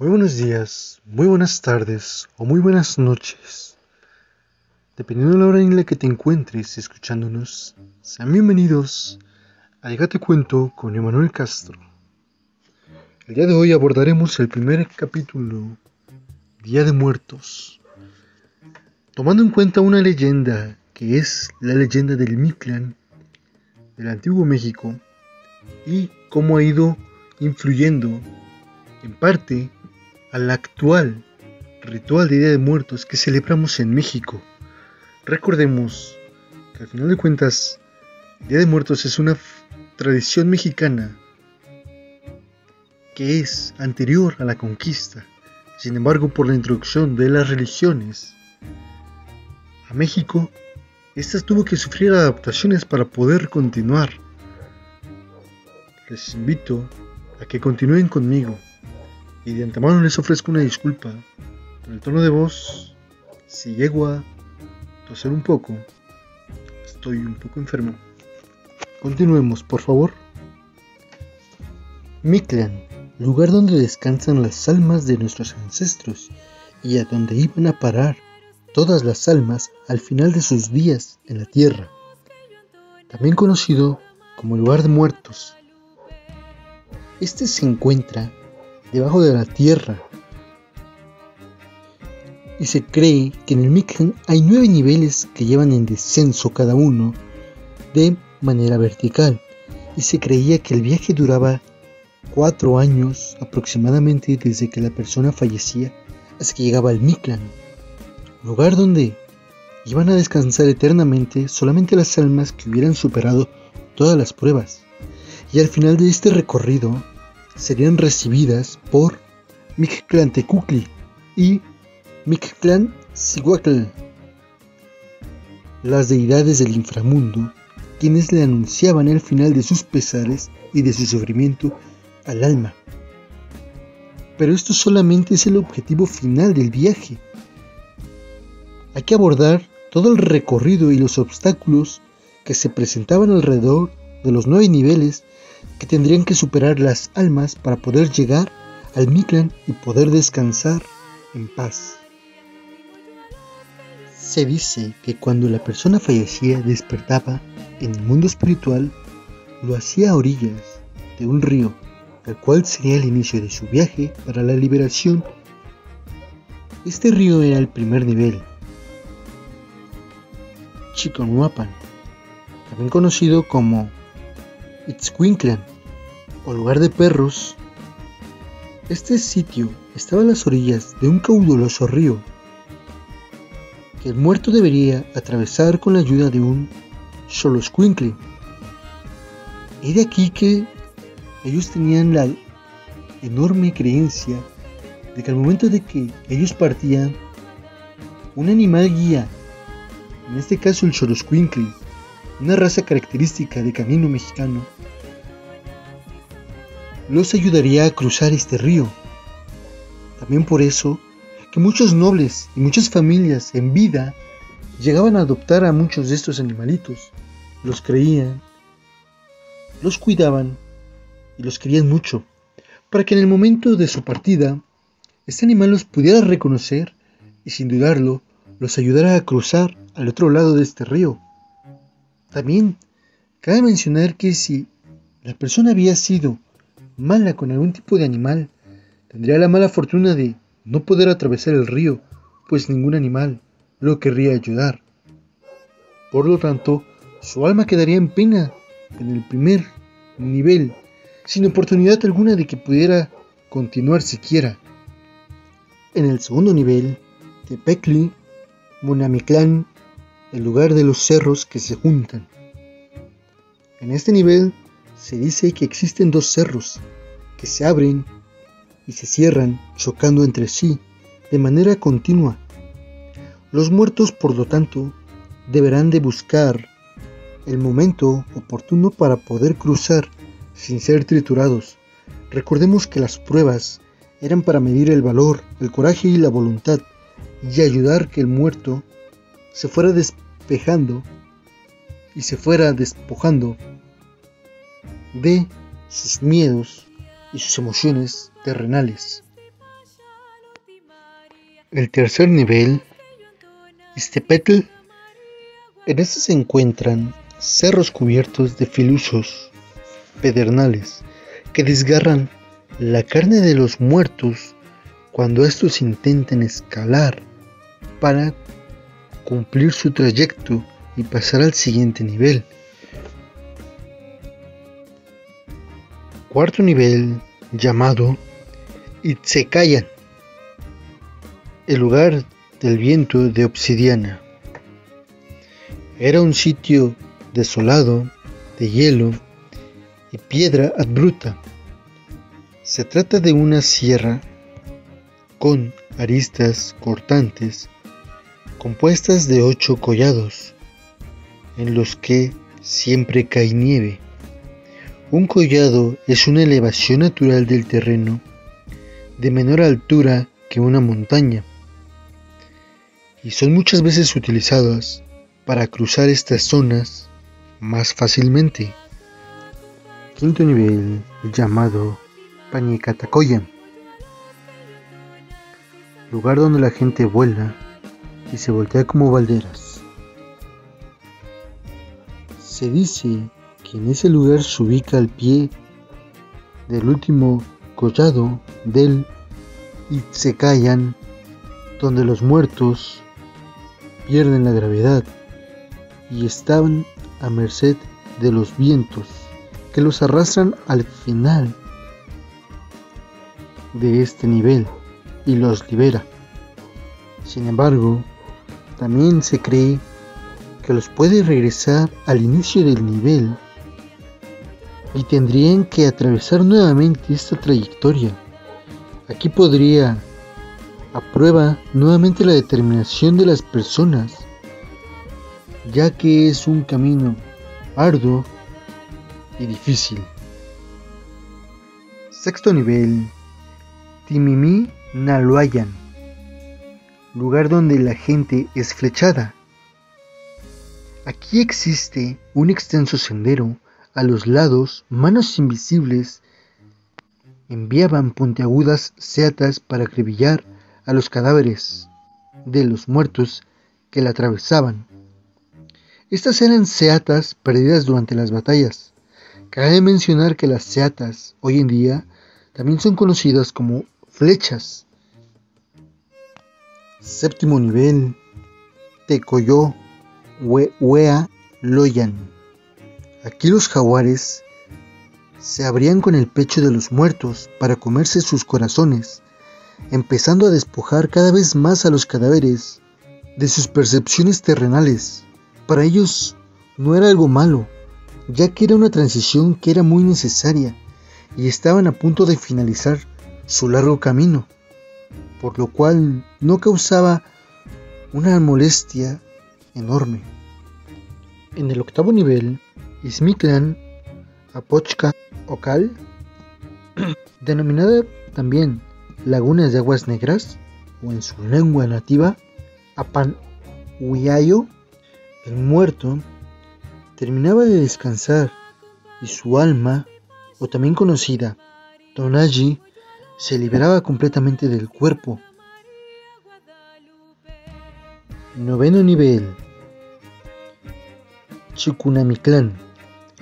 Muy buenos días, muy buenas tardes o muy buenas noches. Dependiendo de la hora en la que te encuentres escuchándonos, sean bienvenidos a Déjate Cuento con Emanuel Castro. El día de hoy abordaremos el primer capítulo, Día de Muertos. Tomando en cuenta una leyenda que es la leyenda del Mictlán del antiguo México y cómo ha ido influyendo en parte al actual ritual de Día de Muertos que celebramos en México. Recordemos que al final de cuentas, Día de Muertos es una tradición mexicana que es anterior a la conquista. Sin embargo, por la introducción de las religiones a México, estas tuvo que sufrir adaptaciones para poder continuar. Les invito a que continúen conmigo y de antemano les ofrezco una disculpa por el tono de voz si llego a toser un poco. Estoy un poco enfermo. Continuemos, por favor. Mictlán, lugar donde descansan las almas de nuestros ancestros y a donde iban a parar todas las almas al final de sus días en la tierra. También conocido como lugar de muertos. Este se encuentra debajo de la tierra. Y se cree que en el Mictlán hay nueve niveles que llevan en descenso cada uno de manera vertical. Y se creía que el viaje duraba cuatro años aproximadamente desde que la persona fallecía hasta que llegaba al Mictlán, lugar donde iban a descansar eternamente solamente las almas que hubieran superado todas las pruebas. Y al final de este recorrido serían recibidas por Mictlantecutli y Mictlantzihuatl, las deidades del inframundo, quienes le anunciaban el final de sus pesares y de su sufrimiento al alma. Pero esto solamente es el objetivo final del viaje. Hay que abordar todo el recorrido y los obstáculos que se presentaban alrededor de los nueve niveles que tendrían que superar las almas para poder llegar al Mictlán y poder descansar en paz. Se dice que cuando la persona fallecía despertaba en el mundo espiritual, lo hacía a orillas de un río, el cual sería el inicio de su viaje para la liberación. Este río era el primer nivel, Chiconuapan, también conocido como Itzcuinclan o lugar de perros. Este sitio estaba a las orillas de un caudaloso río que el muerto debería atravesar con la ayuda de un Xoloscuincle. Y de aquí que ellos tenían la enorme creencia de que al momento de que ellos partían, un animal guía, en este caso el Xoloscuincle, una raza característica de camino mexicano, los ayudaría a cruzar este río. También por eso que muchos nobles y muchas familias en vida llegaban a adoptar a muchos de estos animalitos, los creían, los cuidaban y los querían mucho, para que en el momento de su partida, este animal los pudiera reconocer y sin dudarlo, los ayudara a cruzar al otro lado de este río. También cabe mencionar que si la persona había sido mala con algún tipo de animal, tendría la mala fortuna de no poder atravesar el río, pues ningún animal lo querría ayudar. Por lo tanto, su alma quedaría en pena en el primer nivel, sin oportunidad alguna de que pudiera continuar siquiera. En el segundo nivel, Tepecli, Munamiclán, el lugar de los cerros que se juntan. En este nivel se dice que existen dos cerros que se abren y se cierran chocando entre sí de manera continua. Los muertos, por lo tanto, deberán de buscar el momento oportuno para poder cruzar sin ser triturados. Recordemos que las pruebas eran para medir el valor, el coraje y la voluntad y ayudar que el muerto se fuera despejando y se fuera despojando de sus miedos y sus emociones terrenales. El tercer nivel, Istepetl. En este se encuentran cerros cubiertos de filusos pedernales que desgarran la carne de los muertos cuando estos intentan escalar para cumplir su trayecto y pasar al siguiente nivel. Cuarto nivel llamado Itzekayan, el lugar del viento de obsidiana. Era un sitio desolado, de hielo y piedra bruta. Se trata de una sierra con aristas cortantes compuestas de ocho collados en los que siempre cae nieve. Un collado es una elevación natural del terreno de menor altura que una montaña y son muchas veces utilizadas para cruzar estas zonas más fácilmente. Quinto nivel llamado Pañicatacoya, lugar donde la gente vuela y se voltea como balderas. Se dice que en ese lugar se ubica el pie del último collado del Itzecayan, donde los muertos pierden la gravedad y estaban a merced de los vientos que los arrastran al final de este nivel y los libera. Sin embargo, también se cree que los puede regresar al inicio del nivel y tendrían que atravesar nuevamente esta trayectoria. Aquí podría a prueba nuevamente la determinación de las personas, ya que es un camino arduo y difícil. Sexto nivel, Timimi Naluayan, lugar donde la gente es flechada. Aquí existe un extenso sendero, a los lados manos invisibles enviaban puntiagudas seatas para acribillar a los cadáveres de los muertos que la atravesaban. Estas eran seatas perdidas durante las batallas. Cabe mencionar que las seatas hoy en día también son conocidas como flechas. Séptimo nivel, Tecoyo Wea Loyan. Aquí los jaguares se abrían con el pecho de los muertos para comerse sus corazones empezando a despojar cada vez más a los cadáveres de sus percepciones terrenales. Para ellos no era algo malo, ya que era una transición que era muy necesaria y estaban a punto de finalizar su largo camino, por lo cual no causaba una molestia enorme. En el octavo nivel, Ismiklan Apochka Okal, denominada también lagunas de aguas negras, o en su lengua nativa, Apan-Huiayo, el muerto, terminaba de descansar y su alma, o también conocida, Tonaji, se liberaba completamente del cuerpo. Noveno nivel. Chikunamiclán.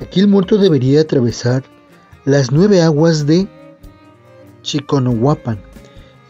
Aquí el muerto debería atravesar las nueve aguas de Chiconohuapan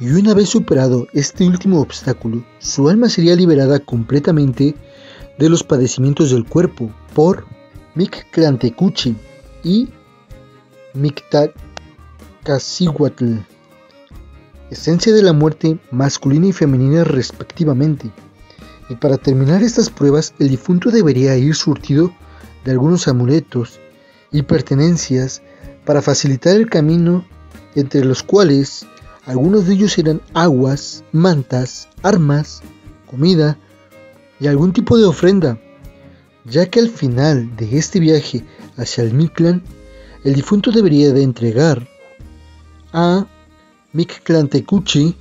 y una vez superado este último obstáculo, su alma sería liberada completamente de los padecimientos del cuerpo por Mictlantecuhtli y Mictacacíhuatl, esencia de la muerte masculina y femenina respectivamente. Y para terminar estas pruebas, el difunto debería ir surtido de algunos amuletos y pertenencias para facilitar el camino, entre los cuales algunos de ellos eran aguas, mantas, armas, comida y algún tipo de ofrenda, ya que al final de este viaje hacia el Mictlán, el difunto debería de entregar a Mictlantecuhtli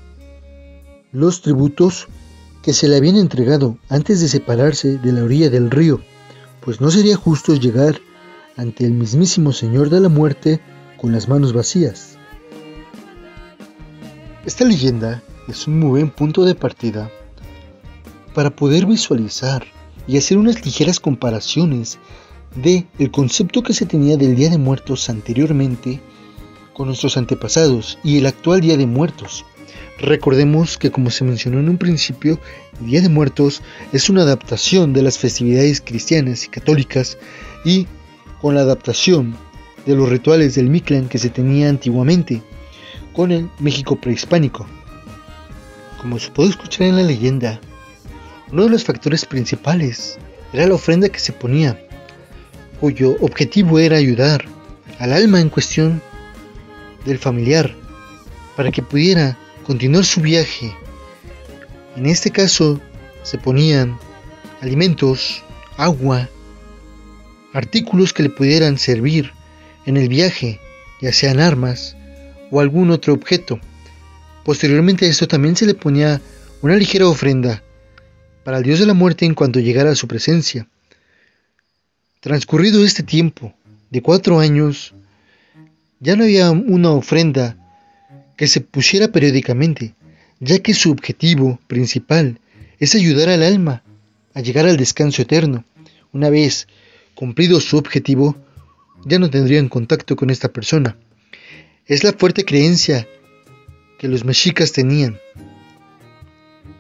los tributos que se le habían entregado antes de separarse de la orilla del río, pues no sería justo llegar ante el mismísimo Señor de la Muerte con las manos vacías. Esta leyenda es un muy buen punto de partida para poder visualizar y hacer unas ligeras comparaciones de el concepto que se tenía del Día de Muertos anteriormente con nuestros antepasados y el actual Día de Muertos. Recordemos que como se mencionó en un principio, el Día de Muertos es una adaptación de las festividades cristianas y católicas y con la adaptación de los rituales del Mictlán que se tenía antiguamente con el México prehispánico. Como se puede escuchar en la leyenda, uno de los factores principales era la ofrenda que se ponía, cuyo objetivo era ayudar al alma en cuestión del familiar para que pudiera continuar su viaje. En este caso se ponían alimentos, agua, artículos que le pudieran servir en el viaje, ya sean armas o algún otro objeto. Posteriormente a esto también se le ponía una ligera ofrenda para el dios de la muerte en cuanto llegara a su presencia. Transcurrido este tiempo de cuatro años, ya no había una ofrenda que se pusiera periódicamente, ya que su objetivo principal es ayudar al alma a llegar al descanso eterno. Una vez cumplido su objetivo, ya no tendrían contacto con esta persona. Es la fuerte creencia que los mexicas tenían,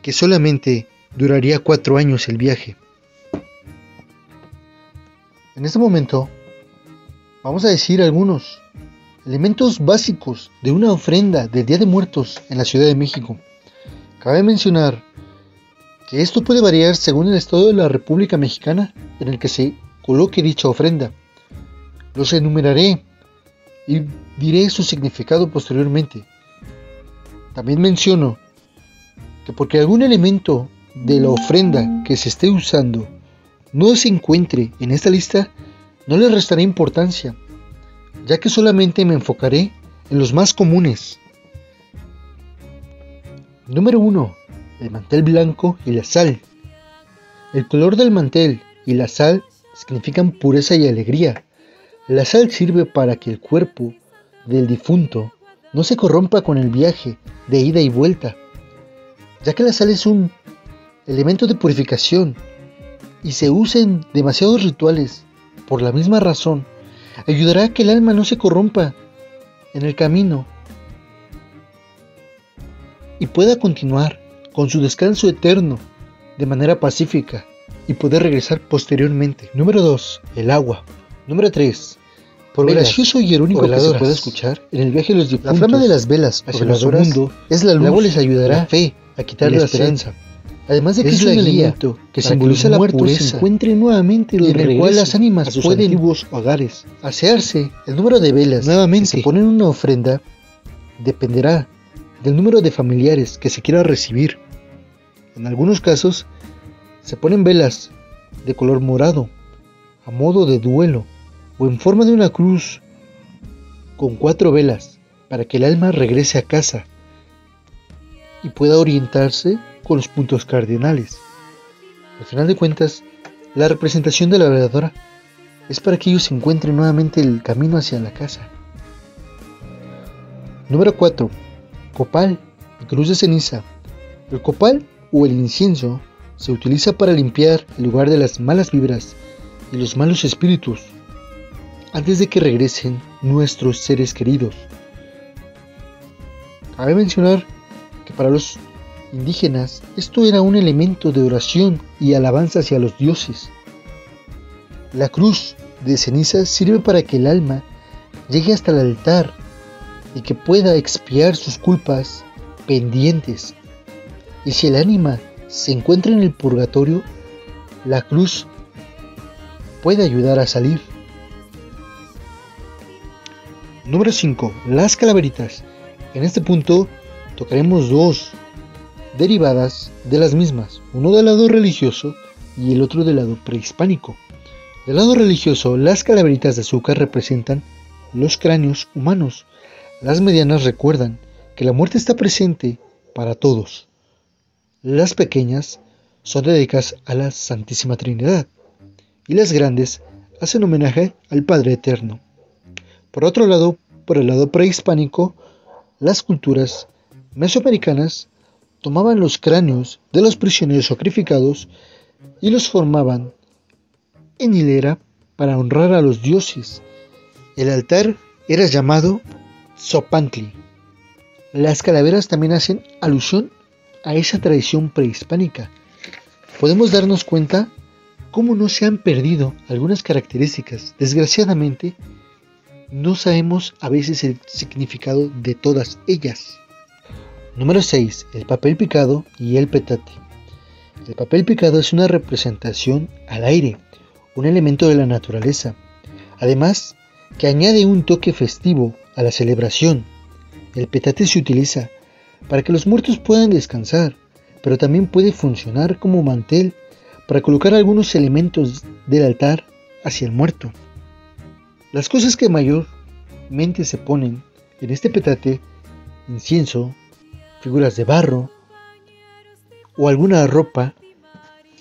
que solamente duraría cuatro años el viaje. En este momento, vamos a decir algunos elementos básicos de una ofrenda del Día de Muertos en la Ciudad de México. Cabe mencionar que esto puede variar según el estado de la República Mexicana en el que se coloque dicha ofrenda. Los enumeraré y diré su significado posteriormente. También menciono que porque algún elemento de la ofrenda que se esté usando no se encuentre en esta lista, no le restaré importancia ya que solamente me enfocaré en los más comunes. Número 1. El mantel blanco y la sal. El color del mantel y la sal significan pureza y alegría. La sal sirve para que el cuerpo del difunto no se corrompa con el viaje de ida y vuelta, ya que la sal es un elemento de purificación y se usa en demasiados rituales. Por la misma razón, ayudará a que el alma no se corrompa en el camino y pueda continuar con su descanso eterno de manera pacífica y poder regresar posteriormente. Número 2. El agua. Número 3. Por gracioso y irónico que se puede escuchar, en el viaje de los difuntos, la flama de las velas hacia el mundo es la luz, el agua les ayudará la fe a quitar la, esperanza. Además de que es, un elemento que simboliza la pureza, se nuevamente en el cual las ánimas a pueden antiguos hogares asearse. El número de velas nuevamente que se ponen en una ofrenda dependerá del número de familiares que se quiera recibir. En algunos casos se ponen velas de color morado a modo de duelo o en forma de una cruz con cuatro velas para que el alma regrese a casa y pueda orientarse con los puntos cardinales. Al final de cuentas, la representación de la veladora es para que ellos encuentren nuevamente el camino hacia la casa. Número 4. Copal y cruz de ceniza. El copal o el incienso se utiliza para limpiar el lugar de las malas vibras y los malos espíritus antes de que regresen nuestros seres queridos. Cabe mencionar que para los indígenas, esto era un elemento de oración y alabanza hacia los dioses. La cruz de ceniza sirve para que el alma llegue hasta el altar y que pueda expiar sus culpas pendientes. Y si el ánima se encuentra en el purgatorio, la cruz puede ayudar a salir. Número 5. Las calaveritas. En este punto tocaremos dos derivadas de las mismas, uno del lado religioso y el otro del lado prehispánico. Del lado religioso, las calaveritas de azúcar representan los cráneos humanos. Las medianas recuerdan que la muerte está presente para todos. Las pequeñas son dedicadas a la Santísima Trinidad y las grandes hacen homenaje al Padre Eterno. Por otro lado, por el lado prehispánico, las culturas mesoamericanas tomaban los cráneos de los prisioneros sacrificados y los formaban en hilera para honrar a los dioses. El altar era llamado Zopantli. Las calaveras también hacen alusión a esa tradición prehispánica. Podemos darnos cuenta cómo no se han perdido algunas características. Desgraciadamente, no sabemos a veces el significado de todas ellas. Número 6. El papel picado y el petate. El papel picado es una representación al aire, un elemento de la naturaleza. Además, que añade un toque festivo a la celebración. El petate se utiliza para que los muertos puedan descansar, pero también puede funcionar como mantel para colocar algunos elementos del altar hacia el muerto. Las cosas que mayormente se ponen en este petate, incienso, figuras de barro o alguna ropa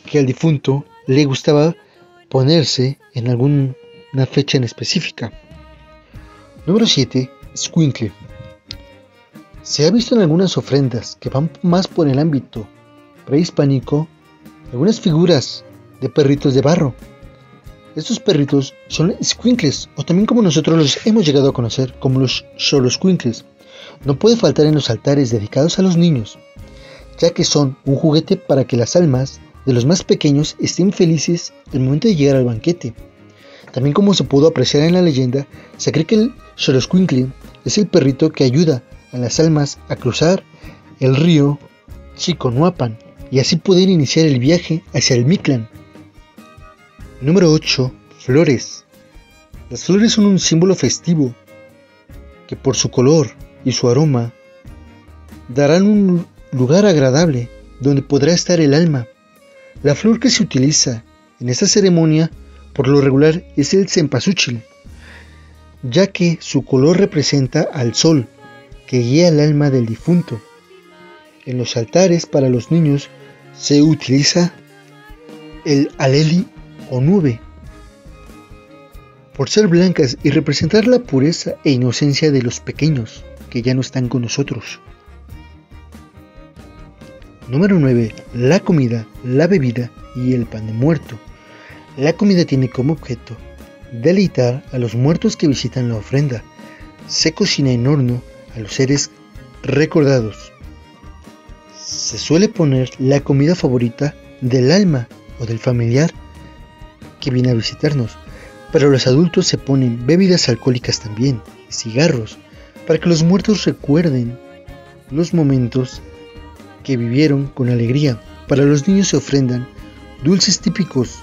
que al difunto le gustaba ponerse en alguna fecha en específica. Número 7. Squinkle. Se ha visto en algunas ofrendas que van más por el ámbito prehispánico algunas figuras de perritos de barro. Estos perritos son squinkles, o también como nosotros los hemos llegado a conocer como los squinkles. No puede faltar en los altares dedicados a los niños, ya que son un juguete para que las almas de los más pequeños estén felices el momento de llegar al banquete. También como se pudo apreciar en la leyenda, se cree que el Xoloscuincle es el perrito que ayuda a las almas a cruzar el río Chiconuapan y así poder iniciar el viaje hacia el Mictlán. Número 8. Flores. Las flores son un símbolo festivo que por su color y su aroma darán un lugar agradable donde podrá estar el alma. La flor que se utiliza en esta ceremonia por lo regular es el cempasúchil, ya que su color representa al sol que guía el alma del difunto. En los altares para los niños se utiliza el aleli o nube, por ser blancas y representar la pureza e inocencia de los pequeños que ya no están con nosotros. Número 9. La comida, la bebida y el pan de muerto. La comida tiene como objeto deleitar a los muertos que visitan la ofrenda. Se cocina en horno a los seres recordados. Se suele poner la comida favorita del alma o del familiar que viene a visitarnos, pero los adultos se ponen bebidas alcohólicas también, cigarros, para que los muertos recuerden los momentos que vivieron con alegría. Para los niños se ofrendan dulces típicos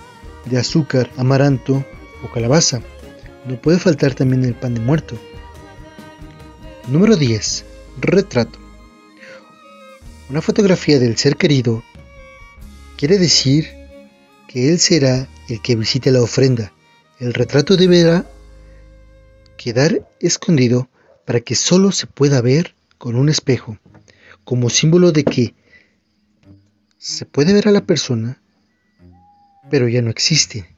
de azúcar, amaranto o calabaza. No puede faltar también el pan de muerto. Número 10. Retrato. Una fotografía del ser querido quiere decir que él será el que visite la ofrenda. El retrato deberá quedar escondido para que solo se pueda ver con un espejo como símbolo de que se puede ver a la persona, pero ya no existe.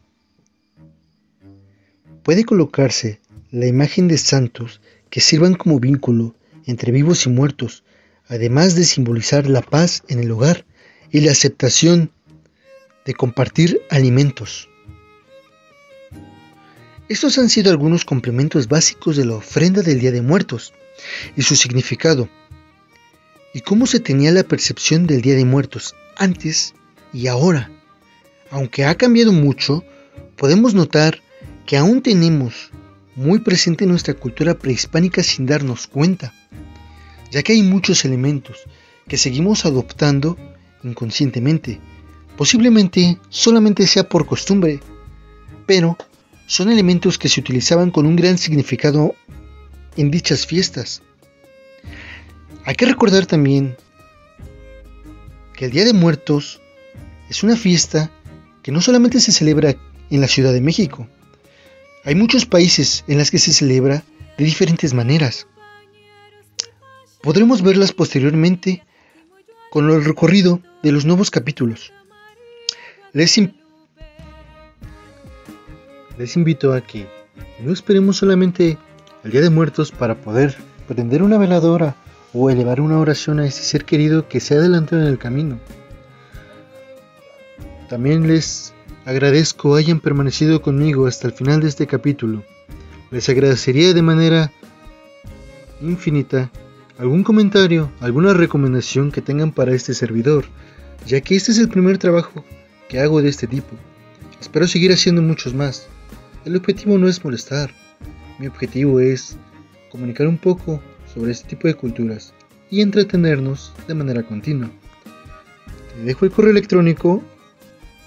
Puede colocarse la imagen de santos que sirvan como vínculo entre vivos y muertos, además de simbolizar la paz en el hogar y la aceptación de compartir alimentos. Estos han sido algunos complementos básicos de la ofrenda del Día de Muertos y su significado y cómo se tenía la percepción del Día de Muertos antes y ahora. Aunque ha cambiado mucho, podemos notar que aún tenemos muy presente nuestra cultura prehispánica sin darnos cuenta, ya que hay muchos elementos que seguimos adoptando inconscientemente. Posiblemente solamente sea por costumbre, pero son elementos que se utilizaban con un gran significado en dichas fiestas. Hay que recordar también que el Día de Muertos es una fiesta que no solamente se celebra en la Ciudad de México, hay muchos países en los que se celebra de diferentes maneras. Podremos verlas posteriormente con el recorrido de los nuevos capítulos. Les, Les invito a que no esperemos solamente el Día de Muertos para poder prender una veladora o elevar una oración a ese ser querido que se ha adelantado en el camino. También les agradezco hayan permanecido conmigo hasta el final de este capítulo. Les agradecería de manera infinita algún comentario, alguna recomendación que tengan para este servidor, ya que este es el primer trabajo que hago de este tipo. Espero seguir haciendo muchos más. El objetivo no es molestar, mi objetivo es comunicar un poco sobre este tipo de culturas y entretenernos de manera continua. Te dejo el correo electrónico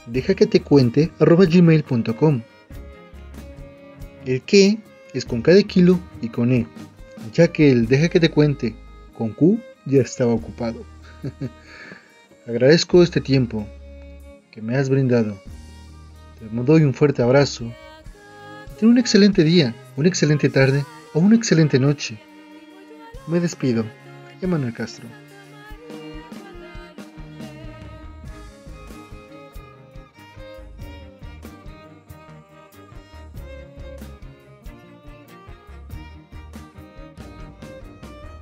deja que te cuente arroba gmail.com. El que es con cada kilo y con E, ya que el deja que te cuente con Q ya estaba ocupado. Agradezco este tiempo que me has brindado. Te doy un fuerte abrazo. Ten un excelente día, una excelente tarde o una excelente noche. Me despido, Emanuel Castro.